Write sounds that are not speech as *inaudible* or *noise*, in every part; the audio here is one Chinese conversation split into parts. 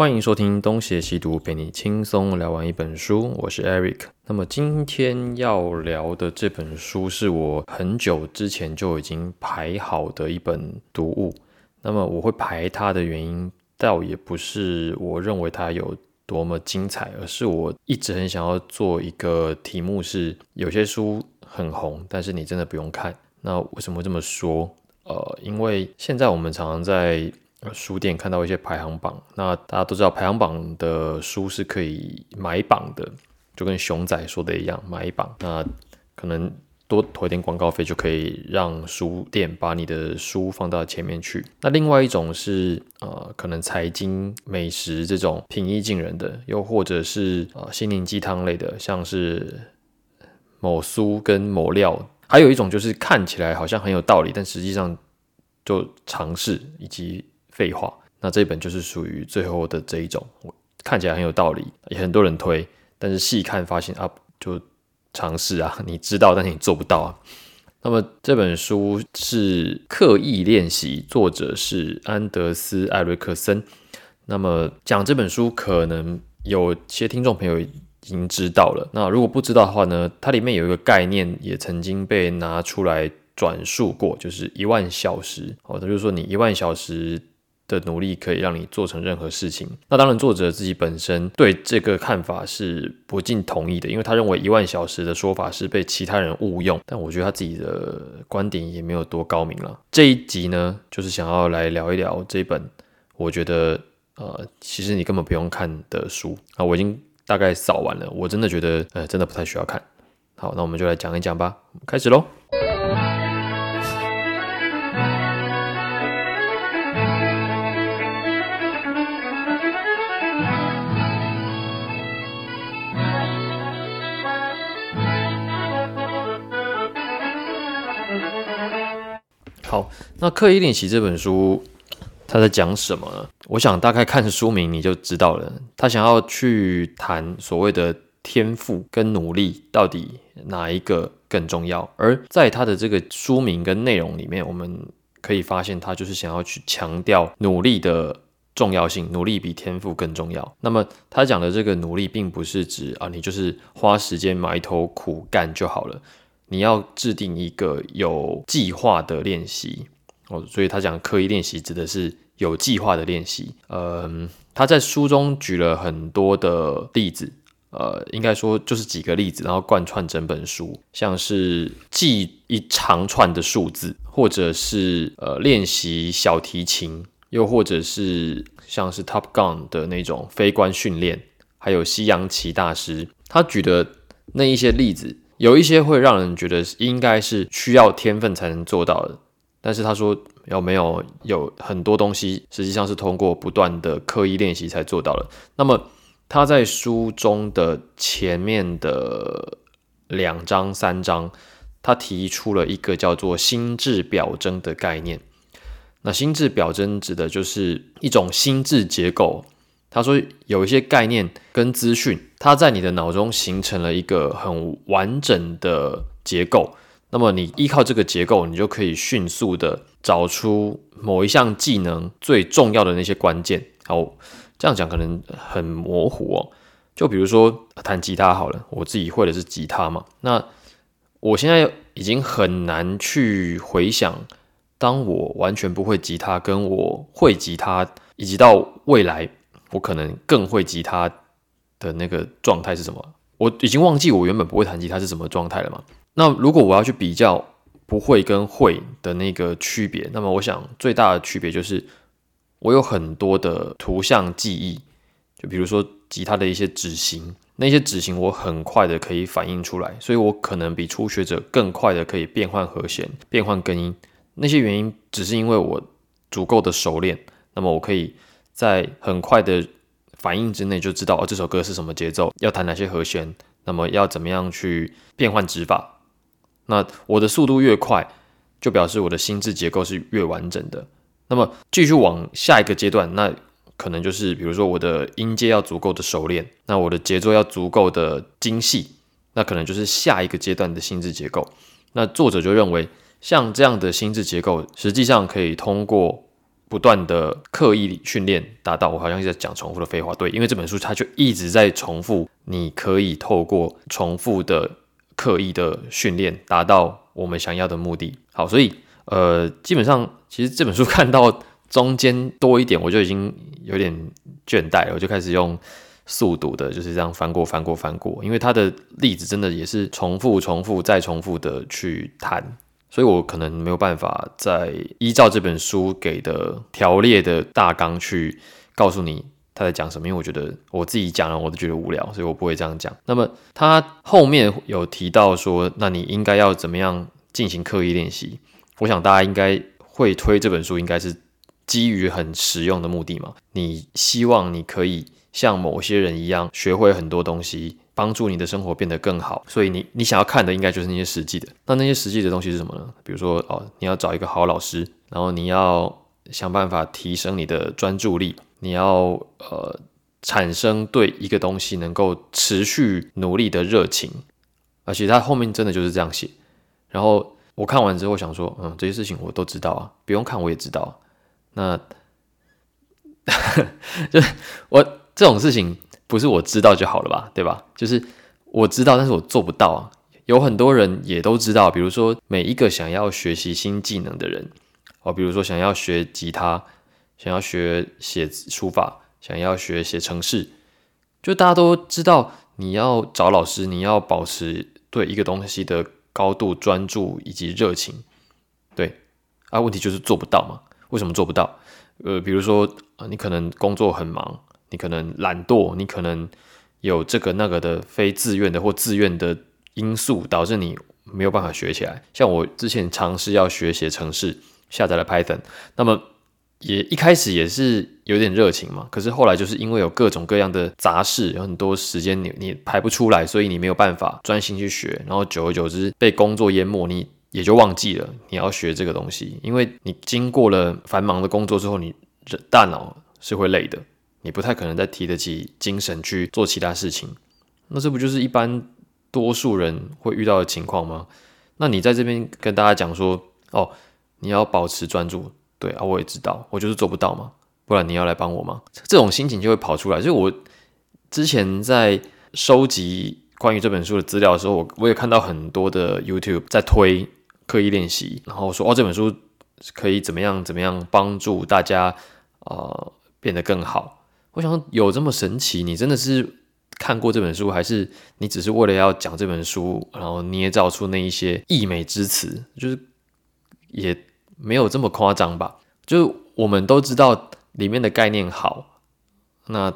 欢迎收听东邪西毒，陪你轻松聊完一本书。我是 Eric。那么今天要聊的这本书是我很久之前就已经排好的一本读物。那么我会排它的原因，倒也不是我认为它有多么精彩，而是我一直很想要做一个题目，是有些书很红，但是你真的不用看。那为什么这么说？呃，因为现在我们常常在书店看到一些排行榜，那大家都知道排行榜的书是可以买榜的，就跟熊仔说的一样，买榜。那可能多投一点广告费，就可以让书店把你的书放到前面去。那另外一种是呃，可能财经、美食这种平易近人的，又或者是呃心灵鸡汤类的，像是某书跟某料。还有一种就是看起来好像很有道理，但实际上就尝试以及。废话，那这本就是属于最后的这一种，我看起来很有道理，也很多人推，但是细看发现啊，就尝试啊，你知道，但是你做不到啊。那么这本书是《刻意练习》，作者是安德斯·艾瑞克森。那么讲这本书，可能有些听众朋友已经知道了。那如果不知道的话呢，它里面有一个概念，也曾经被拿出来转述过，就是一万小时。哦，他就说你一万小时。的努力可以让你做成任何事情。那当然，作者自己本身对这个看法是不尽同意的，因为他认为一万小时的说法是被其他人误用。但我觉得他自己的观点也没有多高明了。这一集呢，就是想要来聊一聊这本我觉得呃，其实你根本不用看的书啊。我已经大概扫完了，我真的觉得呃，真的不太需要看。好，那我们就来讲一讲吧，开始喽。那刻意练习这本书，他在讲什么呢？我想大概看书名你就知道了。他想要去谈所谓的天赋跟努力到底哪一个更重要？而在他的这个书名跟内容里面，我们可以发现，他就是想要去强调努力的重要性，努力比天赋更重要。那么他讲的这个努力，并不是指啊，你就是花时间埋头苦干就好了。你要制定一个有计划的练习哦，所以他讲刻意练习指的是有计划的练习。嗯，他在书中举了很多的例子，呃，应该说就是几个例子，然后贯穿整本书，像是记一长串的数字，或者是呃练习小提琴，又或者是像是 Top Gun 的那种飞官训练，还有西洋棋大师，他举的那一些例子。有一些会让人觉得应该是需要天分才能做到的，但是他说有没有有很多东西实际上是通过不断的刻意练习才做到了。那么他在书中的前面的两章三章，他提出了一个叫做心智表征的概念。那心智表征指的就是一种心智结构。他说有一些概念跟资讯，它在你的脑中形成了一个很完整的结构。那么你依靠这个结构，你就可以迅速的找出某一项技能最重要的那些关键。好，这样讲可能很模糊哦。就比如说弹吉他好了，我自己会的是吉他嘛。那我现在已经很难去回想，当我完全不会吉他，跟我会吉他，以及到未来。我可能更会吉他的那个状态是什么？我已经忘记我原本不会弹吉他是什么状态了嘛？那如果我要去比较不会跟会的那个区别，那么我想最大的区别就是我有很多的图像记忆，就比如说吉他的一些指型，那些指型我很快的可以反映出来，所以我可能比初学者更快的可以变换和弦、变换根音。那些原因只是因为我足够的熟练，那么我可以。在很快的反应之内就知道哦，这首歌是什么节奏，要弹哪些和弦，那么要怎么样去变换指法。那我的速度越快，就表示我的心智结构是越完整的。那么继续往下一个阶段，那可能就是比如说我的音阶要足够的熟练，那我的节奏要足够的精细，那可能就是下一个阶段的心智结构。那作者就认为，像这样的心智结构，实际上可以通过。不断的刻意训练达到。我好像在讲重复的废话，对，因为这本书它就一直在重复，你可以透过重复的刻意的训练达到我们想要的目的。好，所以呃，基本上其实这本书看到中间多一点，我就已经有点倦怠了，我就开始用速读的，就是这样翻过翻过翻过，因为它的例子真的也是重复重复再重复的去谈。所以我可能没有办法再依照这本书给的条列的大纲去告诉你他在讲什么，因为我觉得我自己讲了我都觉得无聊，所以我不会这样讲。那么他后面有提到说，那你应该要怎么样进行刻意练习？我想大家应该会推这本书，应该是基于很实用的目的嘛。你希望你可以像某些人一样学会很多东西。帮助你的生活变得更好，所以你你想要看的应该就是那些实际的。那那些实际的东西是什么呢？比如说哦，你要找一个好老师，然后你要想办法提升你的专注力，你要呃产生对一个东西能够持续努力的热情。而且他后面真的就是这样写。然后我看完之后想说，嗯，这些事情我都知道啊，不用看我也知道。那 *laughs* 就我这种事情。不是我知道就好了吧，对吧？就是我知道，但是我做不到啊。有很多人也都知道，比如说每一个想要学习新技能的人，哦，比如说想要学吉他，想要学写书法，想要学写程式，就大家都知道，你要找老师，你要保持对一个东西的高度专注以及热情，对啊，问题就是做不到嘛？为什么做不到？呃，比如说，你可能工作很忙。你可能懒惰，你可能有这个那个的非自愿的或自愿的因素，导致你没有办法学起来。像我之前尝试要学写程式，下载了 Python，那么也一开始也是有点热情嘛。可是后来就是因为有各种各样的杂事，有很多时间你你排不出来，所以你没有办法专心去学。然后久而久之被工作淹没，你也就忘记了你要学这个东西。因为你经过了繁忙的工作之后，你大脑是会累的。你不太可能再提得起精神去做其他事情，那这不就是一般多数人会遇到的情况吗？那你在这边跟大家讲说，哦，你要保持专注，对啊，我也知道，我就是做不到嘛，不然你要来帮我吗？这种心情就会跑出来。就我之前在收集关于这本书的资料的时候，我我也看到很多的 YouTube 在推刻意练习，然后说哦，这本书可以怎么样怎么样帮助大家啊变得更好。我想有这么神奇？你真的是看过这本书，还是你只是为了要讲这本书，然后捏造出那一些溢美之词？就是也没有这么夸张吧？就是我们都知道里面的概念好，那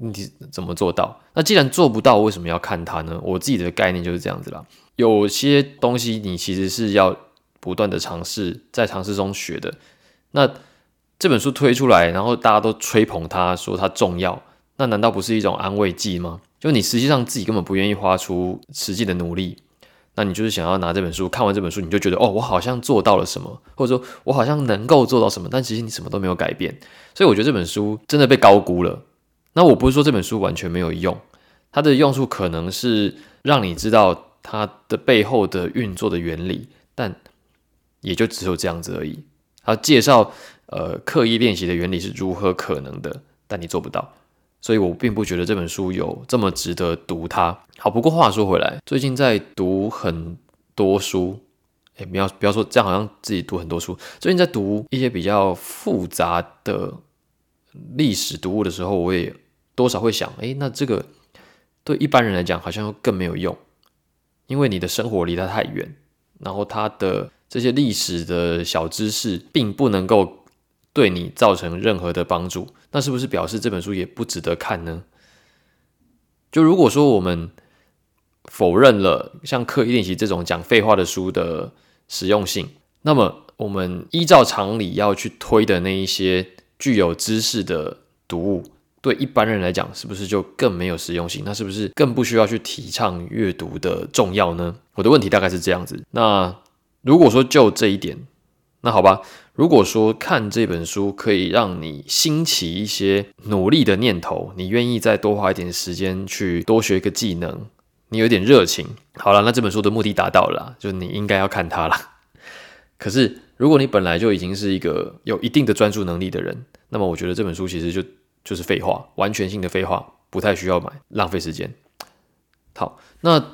你怎么做到？那既然做不到，为什么要看它呢？我自己的概念就是这样子啦。有些东西你其实是要不断的尝试，在尝试中学的。那这本书推出来，然后大家都吹捧它，说它重要，那难道不是一种安慰剂吗？就你实际上自己根本不愿意花出实际的努力，那你就是想要拿这本书，看完这本书你就觉得，哦，我好像做到了什么，或者说我好像能够做到什么，但其实你什么都没有改变。所以我觉得这本书真的被高估了。那我不是说这本书完全没有用，它的用处可能是让你知道它的背后的运作的原理，但也就只有这样子而已。它介绍。呃，刻意练习的原理是如何可能的？但你做不到，所以我并不觉得这本书有这么值得读它。好，不过话说回来，最近在读很多书，哎，不要不要说这样，好像自己读很多书。最近在读一些比较复杂的历史读物的时候，我也多少会想，哎，那这个对一般人来讲好像更没有用，因为你的生活离它太远，然后它的这些历史的小知识并不能够。对你造成任何的帮助，那是不是表示这本书也不值得看呢？就如果说我们否认了像刻意练习这种讲废话的书的实用性，那么我们依照常理要去推的那一些具有知识的读物，对一般人来讲，是不是就更没有实用性？那是不是更不需要去提倡阅读的重要呢？我的问题大概是这样子。那如果说就这一点，那好吧。如果说看这本书可以让你兴起一些努力的念头，你愿意再多花一点时间去多学一个技能，你有点热情，好了，那这本书的目的达到了，就你应该要看它了。可是如果你本来就已经是一个有一定的专注能力的人，那么我觉得这本书其实就就是废话，完全性的废话，不太需要买，浪费时间。好，那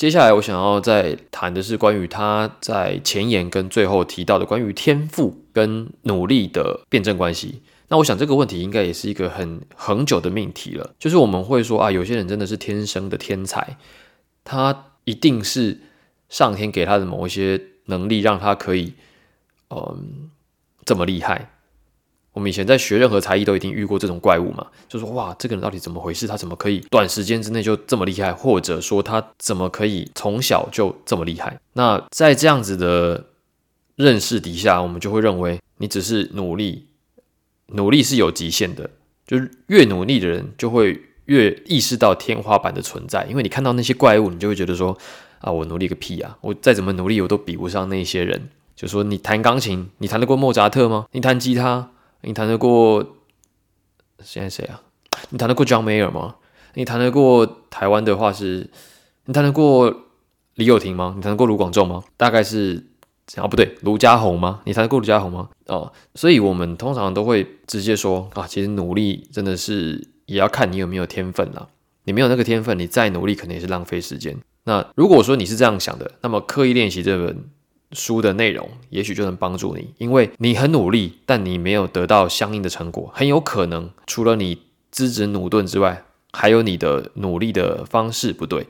接下来我想要再谈的是关于他在前言跟最后提到的关于天赋跟努力的辩证关系。那我想这个问题应该也是一个很恒久的命题了，就是我们会说啊，有些人真的是天生的天才，他一定是上天给他的某一些能力，让他可以。嗯，这么厉害！我们以前在学任何才艺都一定遇过这种怪物嘛，就说哇，这个人到底怎么回事？他怎么可以短时间之内就这么厉害？或者说他怎么可以从小就这么厉害？那在这样子的认识底下，我们就会认为你只是努力，努力是有极限的，就是越努力的人就会越意识到天花板的存在，因为你看到那些怪物，你就会觉得说啊，我努力个屁啊！我再怎么努力，我都比不上那些人。就说你弹钢琴，你弹得过莫扎特吗？你弹吉他，你弹得过现在谁啊？你弹得过 John Mayer 吗？你弹得过台湾的话是，你弹得过李友廷吗？你弹得过卢广仲吗？大概是啊，不对，卢家宏吗？你弹得过卢家宏吗？哦，所以我们通常都会直接说啊，其实努力真的是也要看你有没有天分啦。你没有那个天分，你再努力可能也是浪费时间。那如果说你是这样想的，那么刻意练习这本。书的内容也许就能帮助你，因为你很努力，但你没有得到相应的成果，很有可能除了你资质努钝之外，还有你的努力的方式不对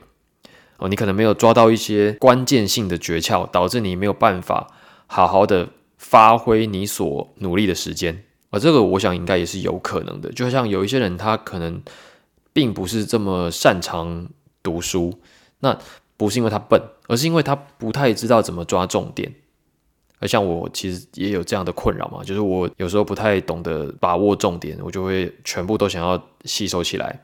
哦，你可能没有抓到一些关键性的诀窍，导致你没有办法好好的发挥你所努力的时间，而这个我想应该也是有可能的，就像有一些人他可能并不是这么擅长读书，那。不是因为他笨，而是因为他不太知道怎么抓重点。而像我其实也有这样的困扰嘛，就是我有时候不太懂得把握重点，我就会全部都想要吸收起来。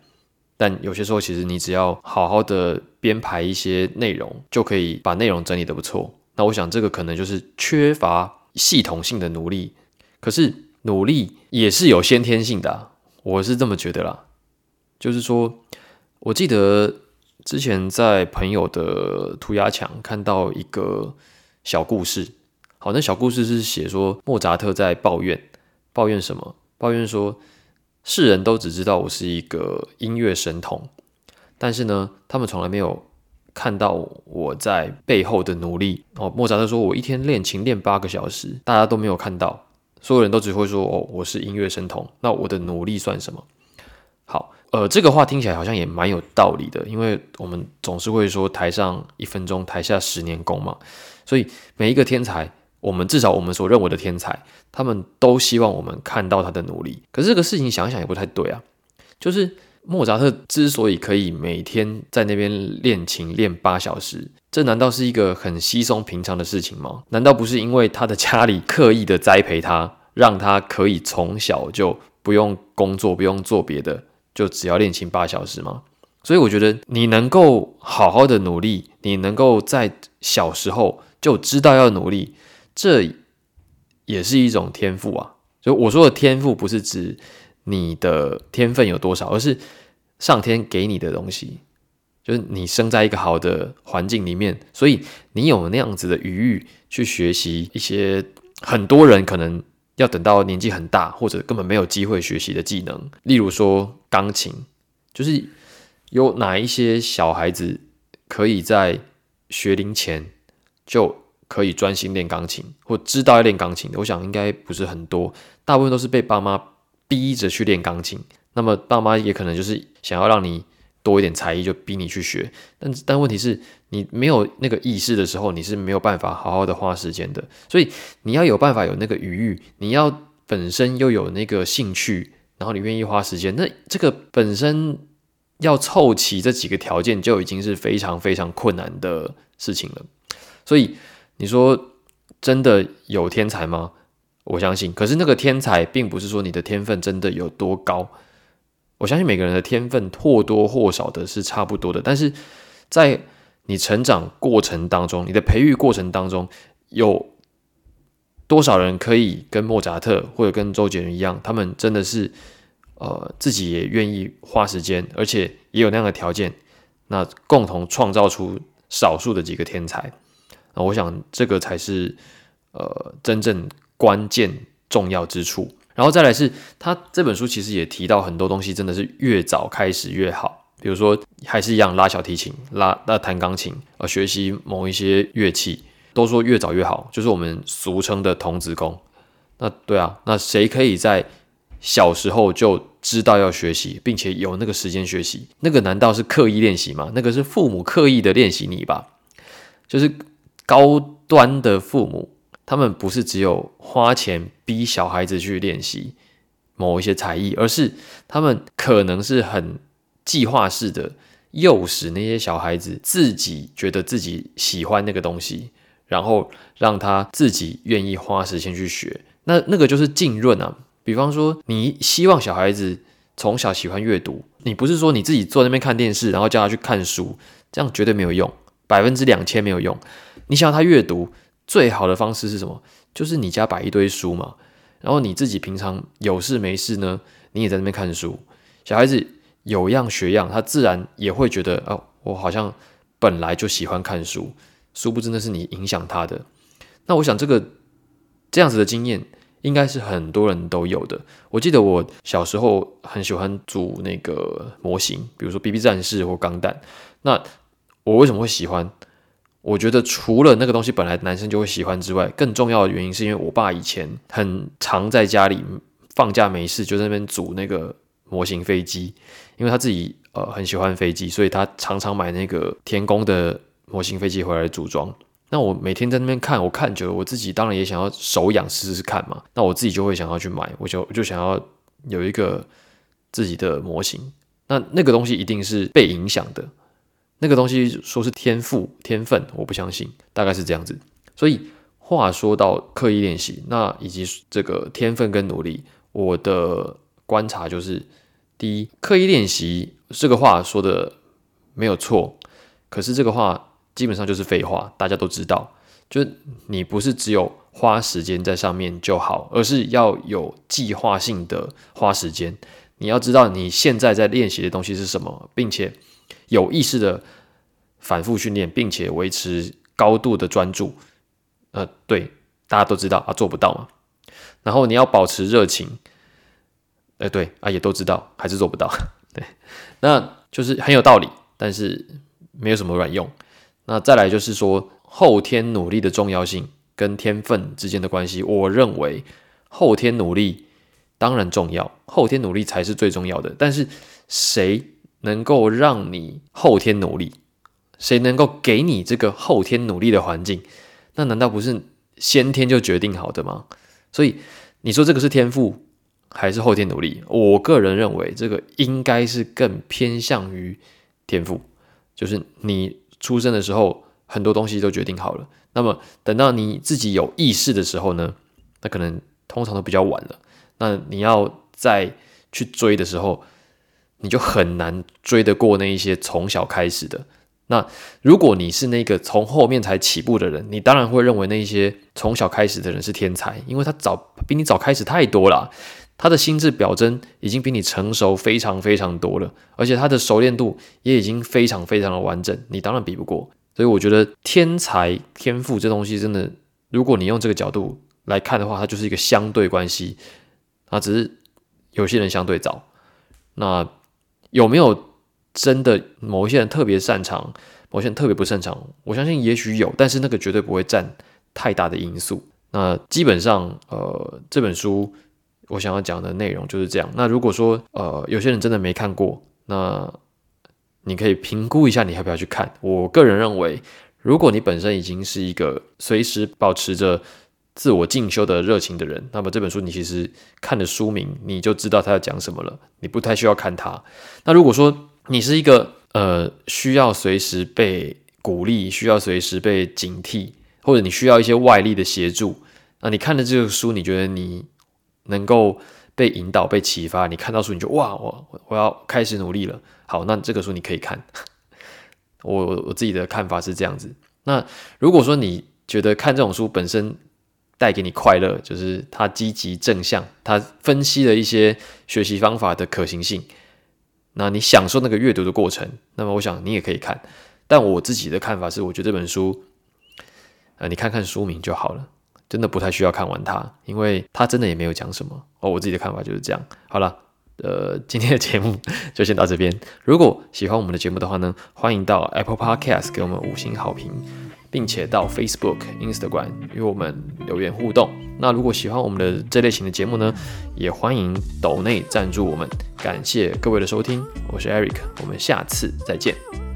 但有些时候，其实你只要好好的编排一些内容，就可以把内容整理的不错。那我想这个可能就是缺乏系统性的努力。可是努力也是有先天性的，我是这么觉得啦。就是说，我记得。之前在朋友的涂鸦墙看到一个小故事，好，那小故事是写说莫扎特在抱怨，抱怨什么？抱怨说世人都只知道我是一个音乐神童，但是呢，他们从来没有看到我在背后的努力。哦，莫扎特说我一天练琴练八个小时，大家都没有看到，所有人都只会说哦，我是音乐神童，那我的努力算什么？好。呃，这个话听起来好像也蛮有道理的，因为我们总是会说台上一分钟，台下十年功嘛。所以每一个天才，我们至少我们所认为的天才，他们都希望我们看到他的努力。可是这个事情想想也不太对啊。就是莫扎特之所以可以每天在那边练琴练八小时，这难道是一个很稀松平常的事情吗？难道不是因为他的家里刻意的栽培他，让他可以从小就不用工作，不用做别的？就只要练琴八小时吗？所以我觉得你能够好好的努力，你能够在小时候就知道要努力，这也是一种天赋啊。所以我说的天赋不是指你的天分有多少，而是上天给你的东西，就是你生在一个好的环境里面，所以你有那样子的余裕去学习一些很多人可能。要等到年纪很大，或者根本没有机会学习的技能，例如说钢琴，就是有哪一些小孩子可以在学龄前就可以专心练钢琴，或知道要练钢琴的？我想应该不是很多，大部分都是被爸妈逼着去练钢琴。那么爸妈也可能就是想要让你。多一点才艺就逼你去学，但但问题是你没有那个意识的时候，你是没有办法好好的花时间的。所以你要有办法有那个余裕，你要本身又有那个兴趣，然后你愿意花时间，那这个本身要凑齐这几个条件就已经是非常非常困难的事情了。所以你说真的有天才吗？我相信，可是那个天才并不是说你的天分真的有多高。我相信每个人的天分或多或少的是差不多的，但是在你成长过程当中，你的培育过程当中，有多少人可以跟莫扎特或者跟周杰伦一样，他们真的是呃自己也愿意花时间，而且也有那样的条件，那共同创造出少数的几个天才，那我想这个才是呃真正关键重要之处。然后再来是，他这本书其实也提到很多东西，真的是越早开始越好。比如说，还是一样拉小提琴、拉那弹钢琴，呃，学习某一些乐器，都说越早越好，就是我们俗称的童子功。那对啊，那谁可以在小时候就知道要学习，并且有那个时间学习？那个难道是刻意练习吗？那个是父母刻意的练习你吧？就是高端的父母，他们不是只有花钱逼小孩子去练习某一些才艺，而是他们可能是很。计划式的诱使那些小孩子自己觉得自己喜欢那个东西，然后让他自己愿意花时间去学。那那个就是浸润啊。比方说，你希望小孩子从小喜欢阅读，你不是说你自己坐那边看电视，然后叫他去看书，这样绝对没有用，百分之两千没有用。你想要他阅读，最好的方式是什么？就是你家摆一堆书嘛，然后你自己平常有事没事呢，你也在那边看书，小孩子。有样学样，他自然也会觉得哦，我好像本来就喜欢看书，殊不知那是你影响他的。那我想这个这样子的经验，应该是很多人都有的。我记得我小时候很喜欢组那个模型，比如说 BB 战士或钢弹。那我为什么会喜欢？我觉得除了那个东西本来男生就会喜欢之外，更重要的原因是因为我爸以前很常在家里放假没事就在那边组那个模型飞机。因为他自己呃很喜欢飞机，所以他常常买那个天宫的模型飞机回来组装。那我每天在那边看，我看久了，我自己当然也想要手痒试试看嘛。那我自己就会想要去买，我就就想要有一个自己的模型。那那个东西一定是被影响的，那个东西说是天赋天分，我不相信，大概是这样子。所以话说到刻意练习，那以及这个天分跟努力，我的观察就是。第一，刻意练习这个话说的没有错，可是这个话基本上就是废话，大家都知道。就是你不是只有花时间在上面就好，而是要有计划性的花时间。你要知道你现在在练习的东西是什么，并且有意识的反复训练，并且维持高度的专注。呃，对，大家都知道啊，做不到嘛。然后你要保持热情。哎，对啊，也都知道，还是做不到。*laughs* 对，那就是很有道理，但是没有什么卵用。那再来就是说，后天努力的重要性跟天分之间的关系，我认为后天努力当然重要，后天努力才是最重要的。但是谁能够让你后天努力？谁能够给你这个后天努力的环境？那难道不是先天就决定好的吗？所以你说这个是天赋？还是后天努力，我个人认为这个应该是更偏向于天赋，就是你出生的时候很多东西都决定好了，那么等到你自己有意识的时候呢，那可能通常都比较晚了。那你要再去追的时候，你就很难追得过那一些从小开始的。那如果你是那个从后面才起步的人，你当然会认为那些从小开始的人是天才，因为他早比你早开始太多了。他的心智表征已经比你成熟非常非常多了，而且他的熟练度也已经非常非常的完整，你当然比不过。所以我觉得天才天赋这东西真的，如果你用这个角度来看的话，它就是一个相对关系啊，只是有些人相对早。那有没有真的某一些人特别擅长，某些人特别不擅长？我相信也许有，但是那个绝对不会占太大的因素。那基本上，呃，这本书。我想要讲的内容就是这样。那如果说呃有些人真的没看过，那你可以评估一下你要不要去看。我个人认为，如果你本身已经是一个随时保持着自我进修的热情的人，那么这本书你其实看的书名你就知道他要讲什么了，你不太需要看它。那如果说你是一个呃需要随时被鼓励、需要随时被警惕，或者你需要一些外力的协助，那你看的这个书，你觉得你？能够被引导、被启发，你看到书你就哇，我我要开始努力了。好，那这个书你可以看。*laughs* 我我自己的看法是这样子。那如果说你觉得看这种书本身带给你快乐，就是它积极正向，它分析了一些学习方法的可行性，那你享受那个阅读的过程，那么我想你也可以看。但我自己的看法是，我觉得这本书，呃，你看看书名就好了。真的不太需要看完它，因为它真的也没有讲什么哦。我自己的看法就是这样。好了，呃，今天的节目 *laughs* 就先到这边。如果喜欢我们的节目的话呢，欢迎到 Apple Podcast 给我们五星好评，并且到 Facebook、Instagram 与我们留言互动。那如果喜欢我们的这类型的节目呢，也欢迎抖内赞助我们。感谢各位的收听，我是 Eric，我们下次再见。